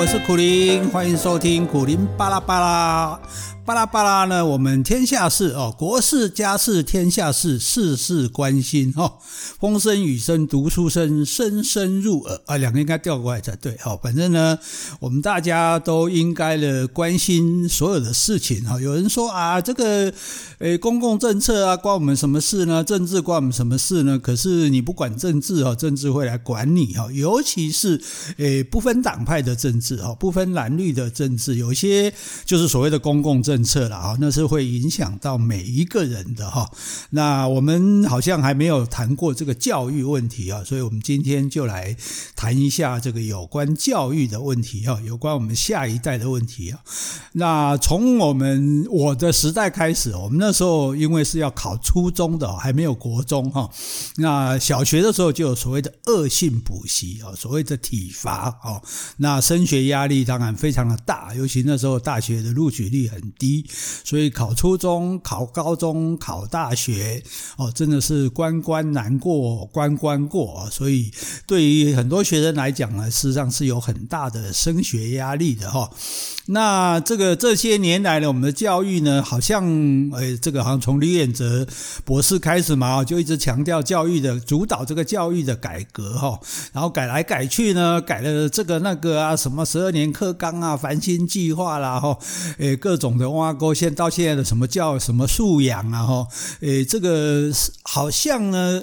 我是苦林，欢迎收听苦林巴拉巴拉。巴拉巴拉呢，我们天下事哦，国事家事天下事，事事关心哦。风声雨声读书声，声声入耳啊，两个应该调过来才对哦。反正呢，我们大家都应该的关心所有的事情哈。有人说啊，这个诶，公共政策啊，关我们什么事呢？政治关我们什么事呢？可是你不管政治哦，政治会来管你哈。尤其是诶，不分党派的政治哈，不分蓝绿的政治，有些就是所谓的公共政。政策了啊，那是会影响到每一个人的哈。那我们好像还没有谈过这个教育问题啊，所以我们今天就来谈一下这个有关教育的问题啊，有关我们下一代的问题啊。那从我们我的时代开始，我们那时候因为是要考初中的，还没有国中哈。那小学的时候就有所谓的恶性补习啊，所谓的体罚啊。那升学压力当然非常的大，尤其那时候大学的录取率很低。所以考初中、考高中、考大学，哦，真的是关关难过关关过。所以对于很多学生来讲呢，事实上是有很大的升学压力的哈。那这个这些年来呢，我们的教育呢，好像诶，这个好像从李远哲博士开始嘛，就一直强调教育的主导这个教育的改革哈，然后改来改去呢，改了这个那个啊，什么十二年课纲啊、繁星计划啦哈，诶，各种的挖沟，现到现在的什么叫什么素养啊哈，诶，这个好像呢，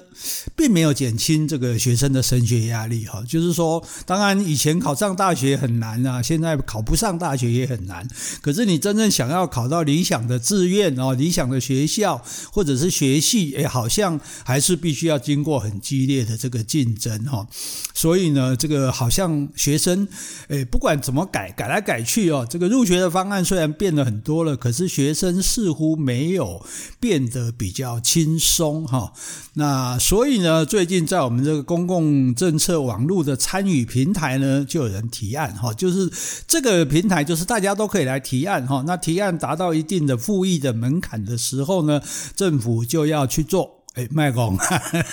并没有减轻这个学生的升学压力哈，就是说，当然以前考上大学很难啊，现在考不上大学。也很难，可是你真正想要考到理想的志愿哦，理想的学校或者是学系，诶，好像还是必须要经过很激烈的这个竞争哈。所以呢，这个好像学生，诶，不管怎么改，改来改去哦，这个入学的方案虽然变了很多多了，可是学生似乎没有变得比较轻松哈。那所以呢，最近在我们这个公共政策网络的参与平台呢，就有人提案哈，就是这个平台就是。是大家都可以来提案哈，那提案达到一定的复议的门槛的时候呢，政府就要去做。哎，卖公，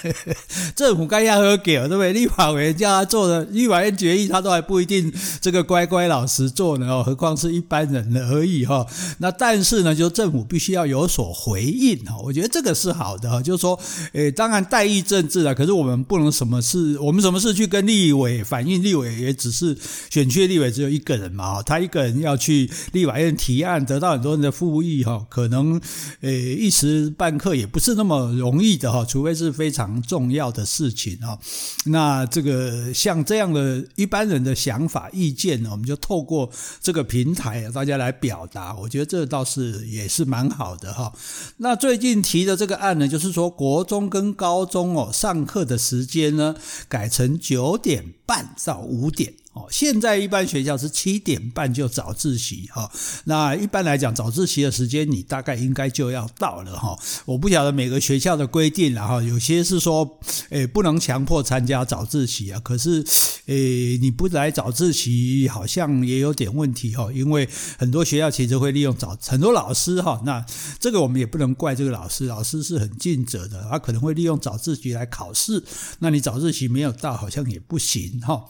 政府该要喝给对不对？立法委员叫他做的，立法院决议他都还不一定这个乖乖老实做呢哦，何况是一般人而已哈。那但是呢，就政府必须要有所回应哈。我觉得这个是好的哈，就是说，诶，当然代议政治啊，可是我们不能什么事，我们什么事去跟立委反映，立委也只是选区立委只有一个人嘛，他一个人要去立法院提案，得到很多人的复议哈，可能诶一时半刻也不是那么容易。的哈，除非是非常重要的事情哈，那这个像这样的一般人的想法意见呢，我们就透过这个平台大家来表达，我觉得这倒是也是蛮好的哈。那最近提的这个案呢，就是说国中跟高中哦上课的时间呢改成九点半到五点。哦，现在一般学校是七点半就早自习哈，那一般来讲早自习的时间你大概应该就要到了哈。我不晓得每个学校的规定了哈，有些是说，诶不能强迫参加早自习啊，可是，诶你不来早自习好像也有点问题哈，因为很多学校其实会利用早，很多老师哈，那这个我们也不能怪这个老师，老师是很尽责的，他可能会利用早自习来考试，那你早自习没有到好像也不行哈。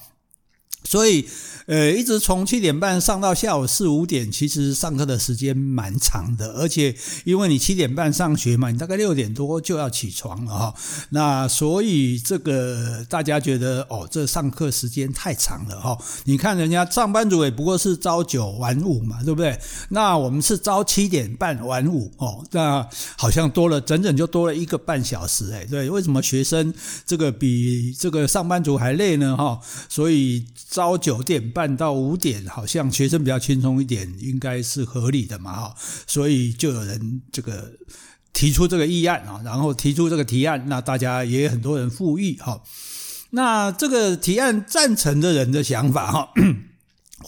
所以，呃，一直从七点半上到下午四五点，其实上课的时间蛮长的，而且因为你七点半上学嘛，你大概六点多就要起床了哈。那所以这个大家觉得哦，这上课时间太长了哈。你看人家上班族也不过是朝九晚五嘛，对不对？那我们是朝七点半晚五哦，那好像多了整整就多了一个半小时哎。对，为什么学生这个比这个上班族还累呢？哈，所以。朝九点半到五点，好像学生比较轻松一点，应该是合理的嘛哈，所以就有人这个提出这个议案啊，然后提出这个提案，那大家也很多人附议哈，那这个提案赞成的人的想法哈。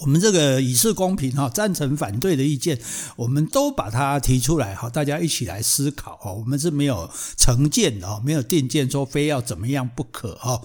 我们这个以示公平哈，赞成反对的意见，我们都把它提出来哈，大家一起来思考哈。我们是没有成见的哈，没有定见说非要怎么样不可哈。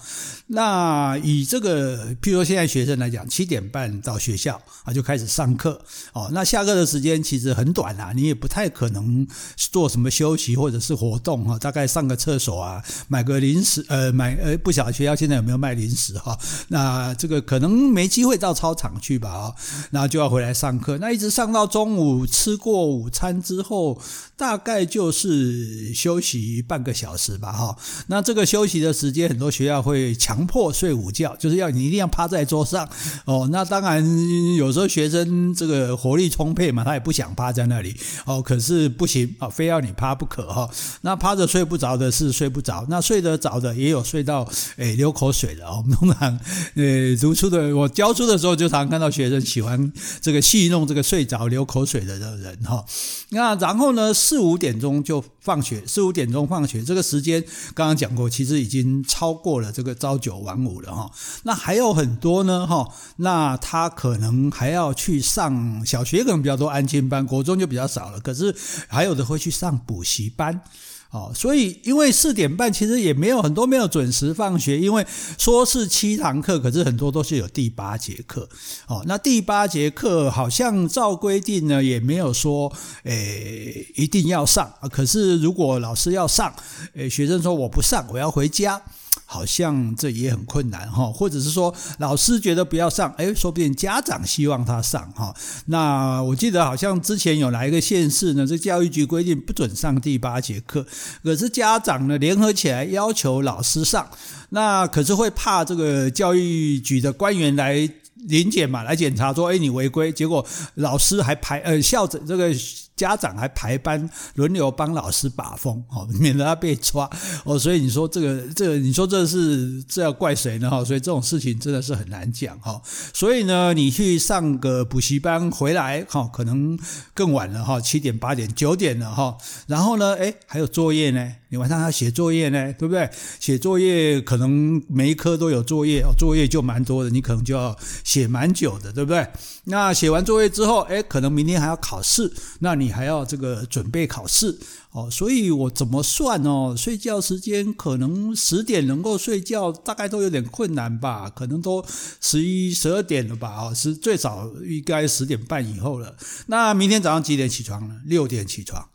那以这个，譬如说现在学生来讲，七点半到学校啊就开始上课哦，那下课的时间其实很短啊，你也不太可能做什么休息或者是活动哈，大概上个厕所啊，买个零食呃买呃不晓得学校现在有没有卖零食哈。那这个可能没机会到操场去。吧啊，然后就要回来上课，那一直上到中午吃过午餐之后，大概就是休息半个小时吧哈。那这个休息的时间，很多学校会强迫睡午觉，就是要你一定要趴在桌上哦。那当然有时候学生这个活力充沛嘛，他也不想趴在那里哦，可是不行啊，非要你趴不可哈。那趴着睡不着的是睡不着，那睡得着的也有睡到诶流口水的。我们 通常呃读书的，我教书的时候就常看到学生喜欢这个戏弄这个睡着流口水的人哈。那然后呢，四五点钟就放学，四五点钟放学这个时间刚刚讲过，其实已经超过了这个朝九晚五了哈。那还有很多呢哈，那他可能还要去上小学，可能比较多安亲班，国中就比较少了。可是还有的会去上补习班。哦，所以因为四点半其实也没有很多没有准时放学，因为说是七堂课，可是很多都是有第八节课。哦，那第八节课好像照规定呢，也没有说诶一定要上。可是如果老师要上，诶学生说我不上，我要回家。好像这也很困难哈，或者是说老师觉得不要上，诶，说不定家长希望他上哈。那我记得好像之前有哪一个县市呢？这教育局规定不准上第八节课，可是家长呢联合起来要求老师上，那可是会怕这个教育局的官员来临检嘛，来检查说，诶，你违规，结果老师还排呃校长这个。家长还排班轮流帮老师把风，哦，免得他被抓，哦，所以你说这个，这个，你说这是这要怪谁呢？哈，所以这种事情真的是很难讲，哈，所以呢，你去上个补习班回来，哈，可能更晚了，哈，七点、八点、九点了，哈，然后呢，哎，还有作业呢。你晚上要写作业呢，对不对？写作业可能每一科都有作业哦，作业就蛮多的，你可能就要写蛮久的，对不对？那写完作业之后，诶，可能明天还要考试，那你还要这个准备考试哦。所以我怎么算哦？睡觉时间可能十点能够睡觉，大概都有点困难吧？可能都十一、十二点了吧？哦，是最早应该十点半以后了。那明天早上几点起床呢？六点起床。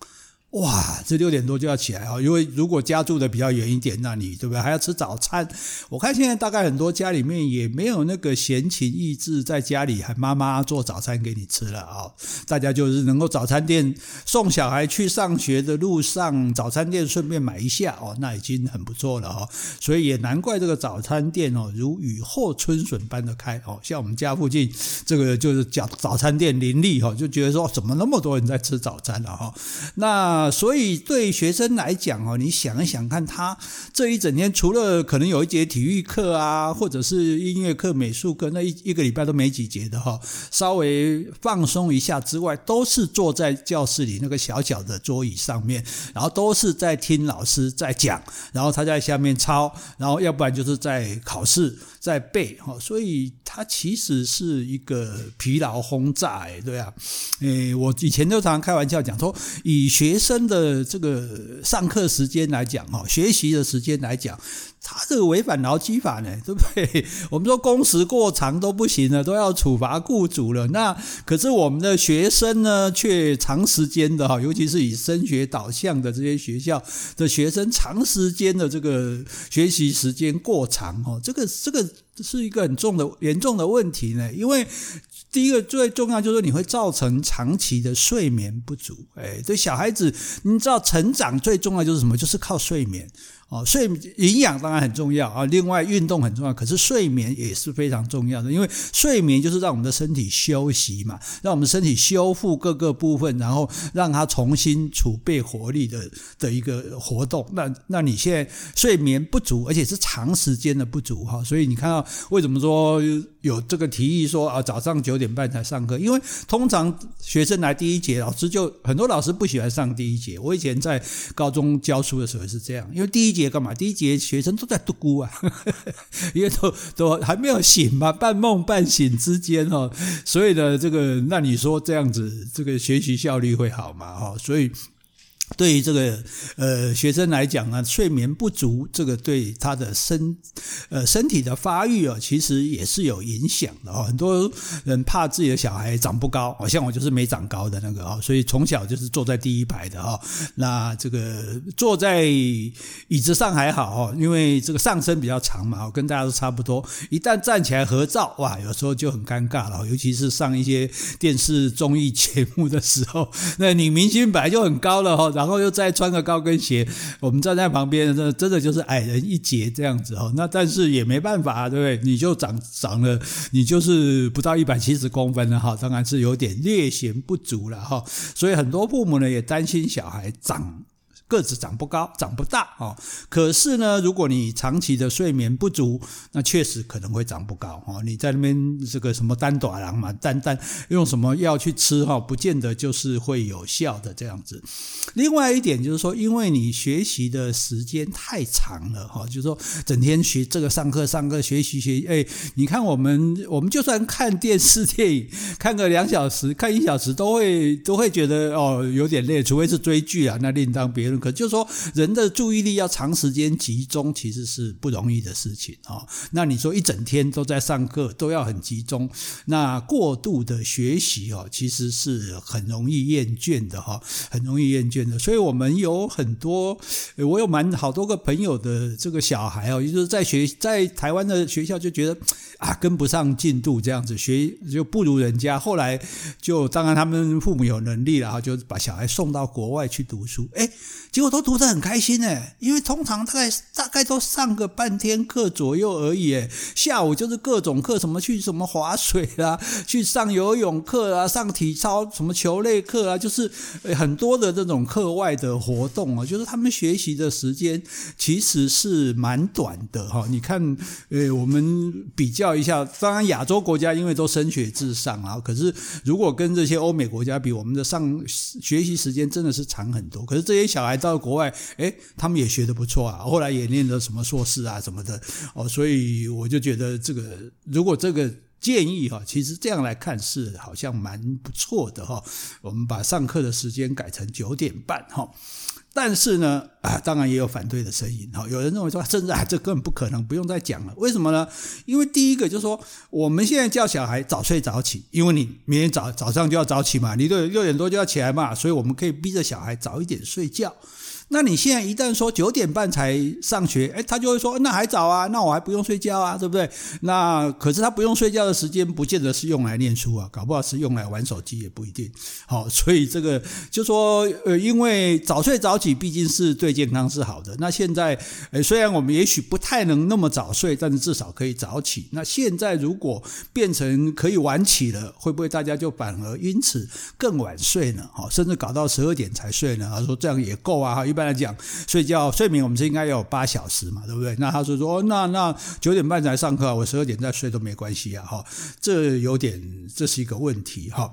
哇，这六点多就要起来啊！因为如果家住的比较远一点，那你对不对？还要吃早餐。我看现在大概很多家里面也没有那个闲情逸致，在家里喊妈妈做早餐给你吃了啊！大家就是能够早餐店送小孩去上学的路上，早餐店顺便买一下哦，那已经很不错了哦。所以也难怪这个早餐店哦，如雨后春笋般的开哦。像我们家附近这个就是叫早餐店林立哈，就觉得说怎么那么多人在吃早餐了哈？那。所以对学生来讲哦，你想一想看，他这一整天除了可能有一节体育课啊，或者是音乐课、美术课，那一一个礼拜都没几节的哈，稍微放松一下之外，都是坐在教室里那个小小的桌椅上面，然后都是在听老师在讲，然后他在下面抄，然后要不然就是在考试。在背哈，所以它其实是一个疲劳轰炸，哎，对啊，诶，我以前都常常开玩笑讲说，以学生的这个上课时间来讲哈，学习的时间来讲。他这个违反劳基法呢，对不对？我们说工时过长都不行了，都要处罚雇主了。那可是我们的学生呢，却长时间的哈，尤其是以升学导向的这些学校的学生，长时间的这个学习时间过长哦，这个这个这是一个很重的严重的问题呢。因为第一个最重要就是你会造成长期的睡眠不足。哎，对小孩子，你知道成长最重要就是什么？就是靠睡眠。哦，睡营养当然很重要啊，另外运动很重要，可是睡眠也是非常重要的，因为睡眠就是让我们的身体休息嘛，让我们身体修复各个部分，然后让它重新储备活力的的一个活动。那那你现在睡眠不足，而且是长时间的不足哈，所以你看到为什么说有这个提议说啊，早上九点半才上课？因为通常学生来第一节，老师就很多老师不喜欢上第一节。我以前在高中教书的时候是这样，因为第一节干嘛？第一节学生都在读孤啊，因为都都还没有醒嘛，半梦半醒之间哦，所以呢，这个那你说这样子，这个学习效率会好吗？哈，所以。对于这个呃学生来讲呢，睡眠不足，这个对他的身呃身体的发育啊，其实也是有影响的哦。很多人怕自己的小孩长不高，好像我就是没长高的那个啊，所以从小就是坐在第一排的哈。那这个坐在椅子上还好哦，因为这个上身比较长嘛，跟大家都差不多。一旦站起来合照，哇，有时候就很尴尬了，尤其是上一些电视综艺节目的时候，那女明星本来就很高了哈。然后又再穿个高跟鞋，我们站在旁边，这真的就是矮人一截这样子哈。那但是也没办法，对不对？你就长长了，你就是不到一百七十公分了哈，当然是有点略显不足了哈。所以很多父母呢也担心小孩长。个子长不高，长不大哦。可是呢，如果你长期的睡眠不足，那确实可能会长不高哦。你在那边这个什么单短廊嘛，单单用什么药去吃哈，不见得就是会有效的这样子。另外一点就是说，因为你学习的时间太长了哈，就是说整天学这个上课上课学习学习，哎，你看我们我们就算看电视电影，看个两小时，看一小时都会都会觉得哦有点累，除非是追剧啊，那另当别论。可就是说，人的注意力要长时间集中，其实是不容易的事情啊。那你说一整天都在上课，都要很集中，那过度的学习哦，其实是很容易厌倦的哈，很容易厌倦的。所以我们有很多，我有蛮好多个朋友的这个小孩哦，就是在学在台湾的学校就觉得啊跟不上进度这样子，学就不如人家。后来就当然他们父母有能力了哈，就把小孩送到国外去读书，哎。结果都读得很开心诶，因为通常大概大概都上个半天课左右而已诶，下午就是各种课，什么去什么划水啦，去上游泳课啊，上体操什么球类课啊，就是很多的这种课外的活动啊，就是他们学习的时间其实是蛮短的哈。你看，呃，我们比较一下，当然亚洲国家因为都升学至上啊，可是如果跟这些欧美国家比，我们的上学习时间真的是长很多。可是这些小孩。到国外，哎，他们也学的不错啊，后来也念了什么硕士啊什么的哦，所以我就觉得这个，如果这个建议哈，其实这样来看是好像蛮不错的哈。我们把上课的时间改成九点半哈，但是呢，啊，当然也有反对的声音哈。有人认为说，甚至啊，这根本不可能，不用再讲了。为什么呢？因为第一个就是说，我们现在叫小孩早睡早起，因为你明天早早上就要早起嘛，你六六点多就要起来嘛，所以我们可以逼着小孩早一点睡觉。那你现在一旦说九点半才上学，诶，他就会说那还早啊，那我还不用睡觉啊，对不对？那可是他不用睡觉的时间，不见得是用来念书啊，搞不好是用来玩手机也不一定。好，所以这个就说，呃，因为早睡早起毕竟是对健康是好的。那现在，呃，虽然我们也许不太能那么早睡，但是至少可以早起。那现在如果变成可以晚起了，会不会大家就反而因此更晚睡呢？好，甚至搞到十二点才睡呢？他说这样也够啊，一一般来讲，睡觉睡眠我们是应该有八小时嘛，对不对？那他说说，那那九点半才上课，我十二点再睡都没关系啊，哈，这有点这是一个问题哈。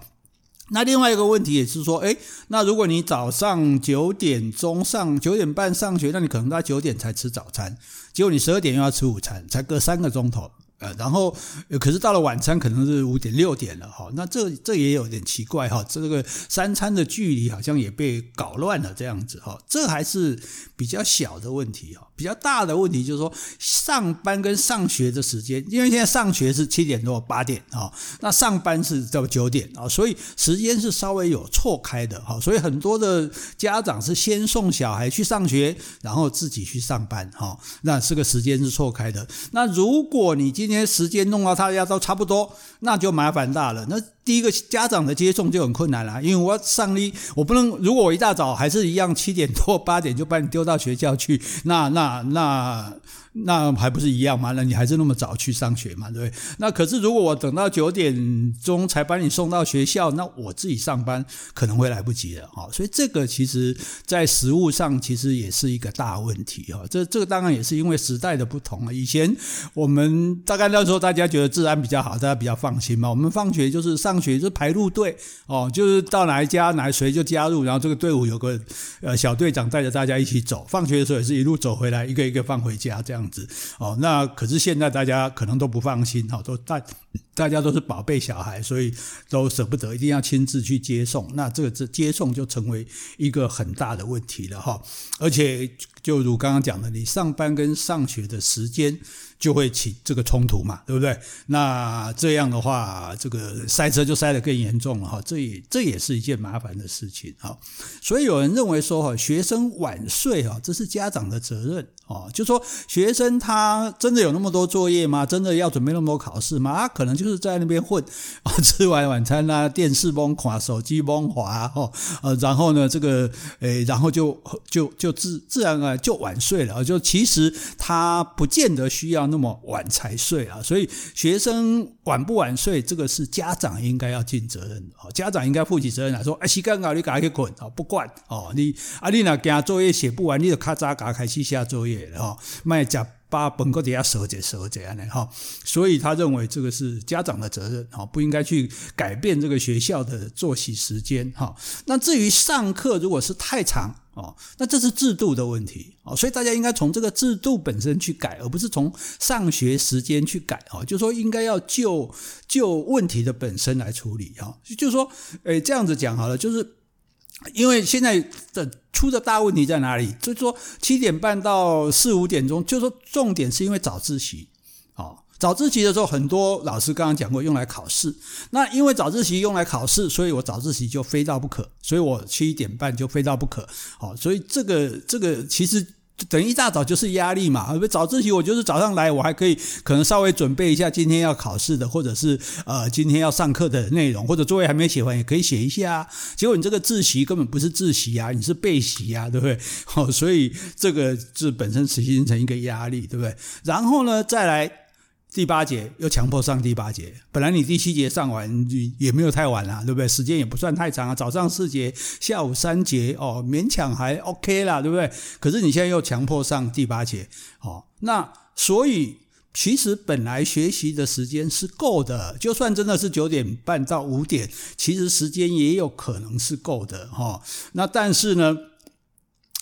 那另外一个问题也是说，诶，那如果你早上九点钟上九点半上学，那你可能到九点才吃早餐，结果你十二点又要吃午餐，才隔三个钟头。呃，然后，可是到了晚餐可能是五点六点了哈，那这这也有点奇怪哈，这个三餐的距离好像也被搞乱了这样子哈，这还是比较小的问题哈，比较大的问题就是说上班跟上学的时间，因为现在上学是七点多八点啊，那上班是到九点啊，所以时间是稍微有错开的哈，所以很多的家长是先送小孩去上学，然后自己去上班哈，那这个时间是错开的。那如果你今天时间弄到大家都差不多，那就麻烦大了。那第一个家长的接送就很困难了，因为我上一我不能，如果我一大早还是一样七点多八点就把你丢到学校去，那那那。那还不是一样吗？那你还是那么早去上学嘛，对不对？那可是如果我等到九点钟才把你送到学校，那我自己上班可能会来不及了哈。所以这个其实在实物上其实也是一个大问题哈。这这个当然也是因为时代的不同了。以前我们大概那时候大家觉得治安比较好，大家比较放心嘛。我们放学就是上上学就排路队哦，就是到哪一家哪谁就加入，然后这个队伍有个呃小队长带着大家一起走，放学的时候也是一路走回来，一个一个放回家这样子哦。那可是现在大家可能都不放心哈，都大大家都是宝贝小孩，所以都舍不得，一定要亲自去接送。那这个这接送就成为一个很大的问题了哈，而且就如刚刚讲的，你上班跟上学的时间。就会起这个冲突嘛，对不对？那这样的话，这个塞车就塞得更严重了哈。这也这也是一件麻烦的事情哈。所以有人认为说哈，学生晚睡哈，这是家长的责任哦。就说学生他真的有那么多作业吗？真的要准备那么多考试吗？他可能就是在那边混啊，吃完晚餐啦，电视崩垮，手机崩滑哦，呃，然后呢，这个诶，然后就就就自自然啊就晚睡了。就其实他不见得需要。那么晚才睡啊，所以学生晚不晚睡，这个是家长应该要尽责任的。家长应该负起责任来说，哎，时间搞你赶快去困啊，不管哦，你啊，你那给作业写不完，你就咔嚓咔开始下作业了哈，卖假把本课底下收着收着样的哈。所以他认为这个是家长的责任哈，不应该去改变这个学校的作息时间哈。那至于上课，如果是太长。哦，那这是制度的问题哦，所以大家应该从这个制度本身去改，而不是从上学时间去改哦。就说，应该要就就问题的本身来处理哈。就是说，诶，这样子讲好了，就是因为现在的出的大问题在哪里？就是说，七点半到四五点钟，就是说重点是因为早自习。早自习的时候，很多老师刚刚讲过，用来考试。那因为早自习用来考试，所以我早自习就非到不可，所以我七点半就非到不可。好，所以这个这个其实等一大早就是压力嘛。早自习我就是早上来，我还可以可能稍微准备一下今天要考试的，或者是呃今天要上课的内容，或者作业还没写完也可以写一下。结果你这个自习根本不是自习啊，你是备习啊，对不对？好，所以这个是本身形成一个压力，对不对？然后呢，再来。第八节又强迫上第八节，本来你第七节上完也没有太晚啊，对不对？时间也不算太长啊，早上四节，下午三节，哦，勉强还 OK 啦，对不对？可是你现在又强迫上第八节，哦，那所以其实本来学习的时间是够的，就算真的是九点半到五点，其实时间也有可能是够的，哈、哦。那但是呢？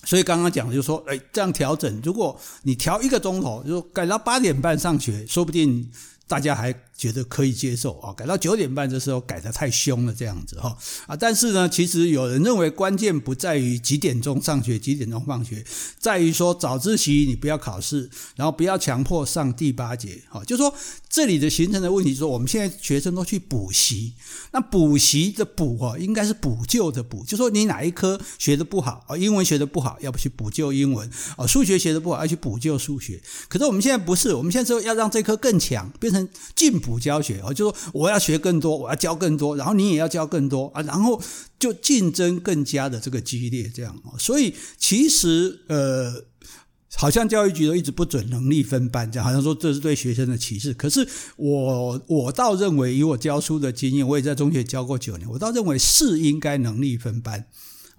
所以刚刚讲的就是说，哎，这样调整，如果你调一个钟头，就说改到八点半上学，说不定大家还觉得可以接受啊。改到九点半的时候改得太凶了，这样子哈啊。但是呢，其实有人认为关键不在于几点钟上学，几点钟放学，在于说早自习你不要考试，然后不要强迫上第八节，哈，就是说。这里的形成的问题说，我们现在学生都去补习，那补习的补哦，应该是补救的补，就说你哪一科学得不好啊，英文学得不好，要不去补救英文啊，数学学得不好，要去补救数学。可是我们现在不是，我们现在说要让这科更强，变成进补教学，就说我要学更多，我要教更多，然后你也要教更多啊，然后就竞争更加的这个激烈，这样，所以其实呃。好像教育局都一直不准能力分班，这样好像说这是对学生的歧视。可是我我倒认为，以我教书的经验，我也在中学教过九年，我倒认为是应该能力分班。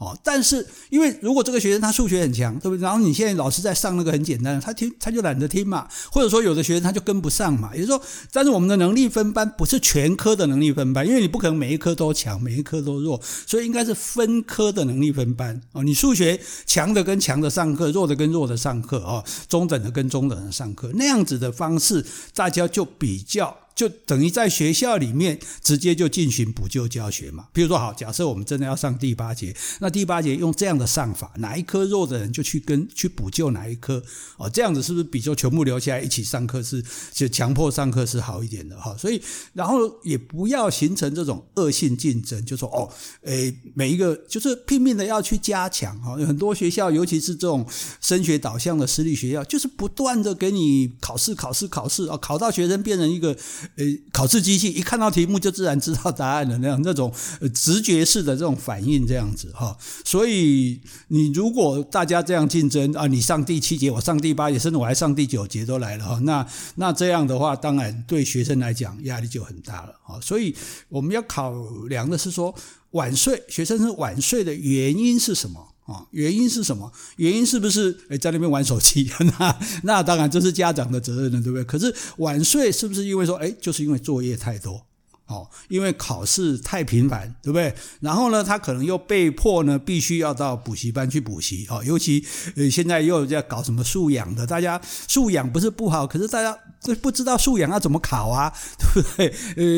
哦，但是因为如果这个学生他数学很强，对不对？然后你现在老师在上那个很简单的，他听他就懒得听嘛，或者说有的学生他就跟不上嘛。也就是说，但是我们的能力分班不是全科的能力分班，因为你不可能每一科都强，每一科都弱，所以应该是分科的能力分班。哦，你数学强的跟强的上课，弱的跟弱的上课，哦，中等的跟中等的上课，那样子的方式，大家就比较。就等于在学校里面直接就进行补救教学嘛。比如说，好，假设我们真的要上第八节，那第八节用这样的上法，哪一科弱的人就去跟去补救哪一科哦，这样子是不是比就全部留下来一起上课是就强迫上课是好一点的哈？所以，然后也不要形成这种恶性竞争，就说哦，诶，每一个就是拼命的要去加强哈。很多学校，尤其是这种升学导向的私立学校，就是不断的给你考试、考试、考试啊，考到学生变成一个。呃，考试机器一看到题目就自然知道答案的那样，那种直觉式的这种反应，这样子哈。所以你如果大家这样竞争啊，你上第七节，我上第八节，甚至我还上第九节都来了哈。那那这样的话，当然对学生来讲压力就很大了啊。所以我们要考量的是说，晚睡，学生是晚睡的原因是什么？啊，原因是什么？原因是不是诶在那边玩手机？那那当然这是家长的责任了，对不对？可是晚睡是不是因为说诶就是因为作业太多？哦，因为考试太频繁，对不对？然后呢，他可能又被迫呢，必须要到补习班去补习哦。尤其呃，现在又在搞什么素养的，大家素养不是不好，可是大家这不知道素养要怎么考啊，对不对？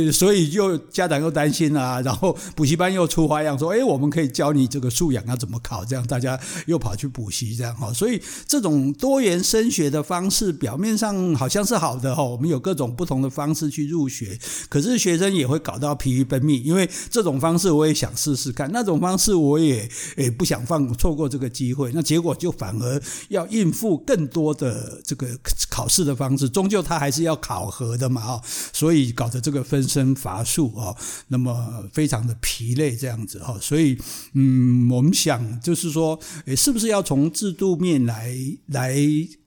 呃，所以又家长又担心啊，然后补习班又出花样说，哎，我们可以教你这个素养要怎么考，这样大家又跑去补习，这样哈。所以这种多元升学的方式，表面上好像是好的哈，我们有各种不同的方式去入学，可是学生也会搞到疲于奔命，因为这种方式我也想试试看，那种方式我也诶不想放错过这个机会，那结果就反而要应付更多的这个考试的方式，终究他他还是要考核的嘛啊，所以搞得这个分身乏术啊，那么非常的疲累这样子哈，所以嗯，我们想就是说，诶，是不是要从制度面来来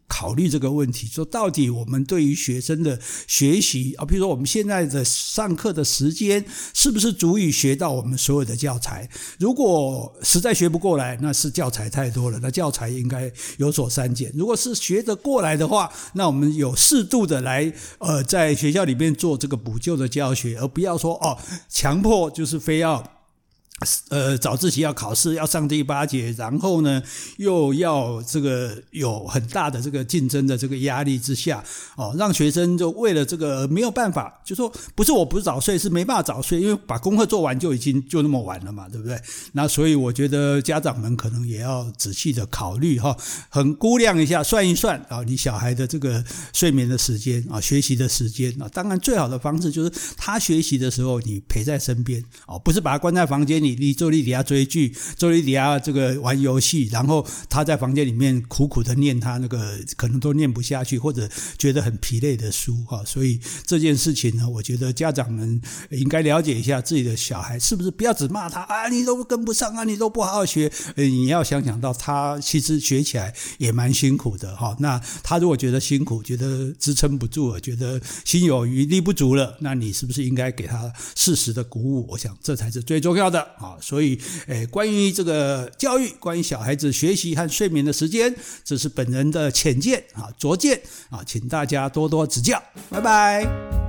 考虑这个问题，说到底，我们对于学生的学习啊，比如说我们现在的上课的时间，是不是足以学到我们所有的教材？如果实在学不过来，那是教材太多了，那教材应该有所删减。如果是学得过来的话，那我们有适度的来呃，在学校里面做这个补救的教学，而不要说哦，强迫就是非要。呃，早自习要考试，要上第八节，然后呢，又要这个有很大的这个竞争的这个压力之下，哦，让学生就为了这个没有办法，就说不是我不早睡，是没办法早睡，因为把功课做完就已经就那么晚了嘛，对不对？那所以我觉得家长们可能也要仔细的考虑哈，很估量一下，算一算啊，你小孩的这个睡眠的时间啊，学习的时间啊，当然最好的方式就是他学习的时候你陪在身边哦，不是把他关在房间里。你你坐在底下追剧，坐在底下这个玩游戏，然后他在房间里面苦苦的念他那个可能都念不下去或者觉得很疲累的书哈，所以这件事情呢，我觉得家长们应该了解一下自己的小孩是不是不要只骂他啊，你都跟不上啊，你都不好好学，你要想想到他其实学起来也蛮辛苦的哈。那他如果觉得辛苦，觉得支撑不住了，觉得心有余力不足了，那你是不是应该给他适时的鼓舞？我想这才是最重要的。啊，所以，诶，关于这个教育，关于小孩子学习和睡眠的时间，这是本人的浅见啊，拙见啊，请大家多多指教，拜拜。